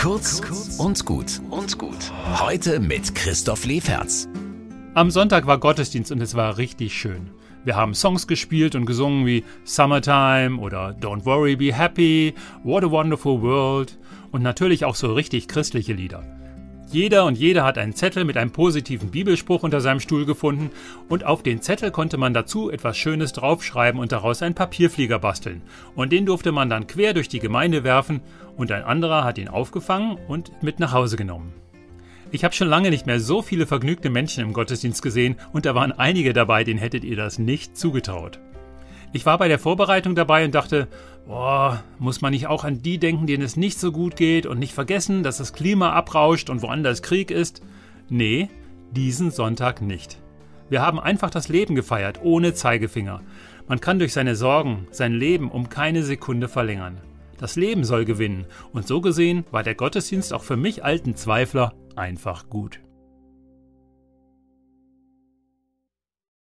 Kurz und gut und gut. Heute mit Christoph Leferz. Am Sonntag war Gottesdienst und es war richtig schön. Wir haben Songs gespielt und gesungen wie Summertime oder Don't Worry, Be Happy, What a Wonderful World und natürlich auch so richtig christliche Lieder. Jeder und jede hat einen Zettel mit einem positiven Bibelspruch unter seinem Stuhl gefunden und auf den Zettel konnte man dazu etwas Schönes draufschreiben und daraus einen Papierflieger basteln. Und den durfte man dann quer durch die Gemeinde werfen und ein anderer hat ihn aufgefangen und mit nach Hause genommen. Ich habe schon lange nicht mehr so viele vergnügte Menschen im Gottesdienst gesehen und da waren einige dabei, denen hättet ihr das nicht zugetraut. Ich war bei der Vorbereitung dabei und dachte, boah, muss man nicht auch an die denken, denen es nicht so gut geht und nicht vergessen, dass das Klima abrauscht und woanders Krieg ist? Nee, diesen Sonntag nicht. Wir haben einfach das Leben gefeiert, ohne Zeigefinger. Man kann durch seine Sorgen sein Leben um keine Sekunde verlängern. Das Leben soll gewinnen und so gesehen war der Gottesdienst auch für mich alten Zweifler einfach gut.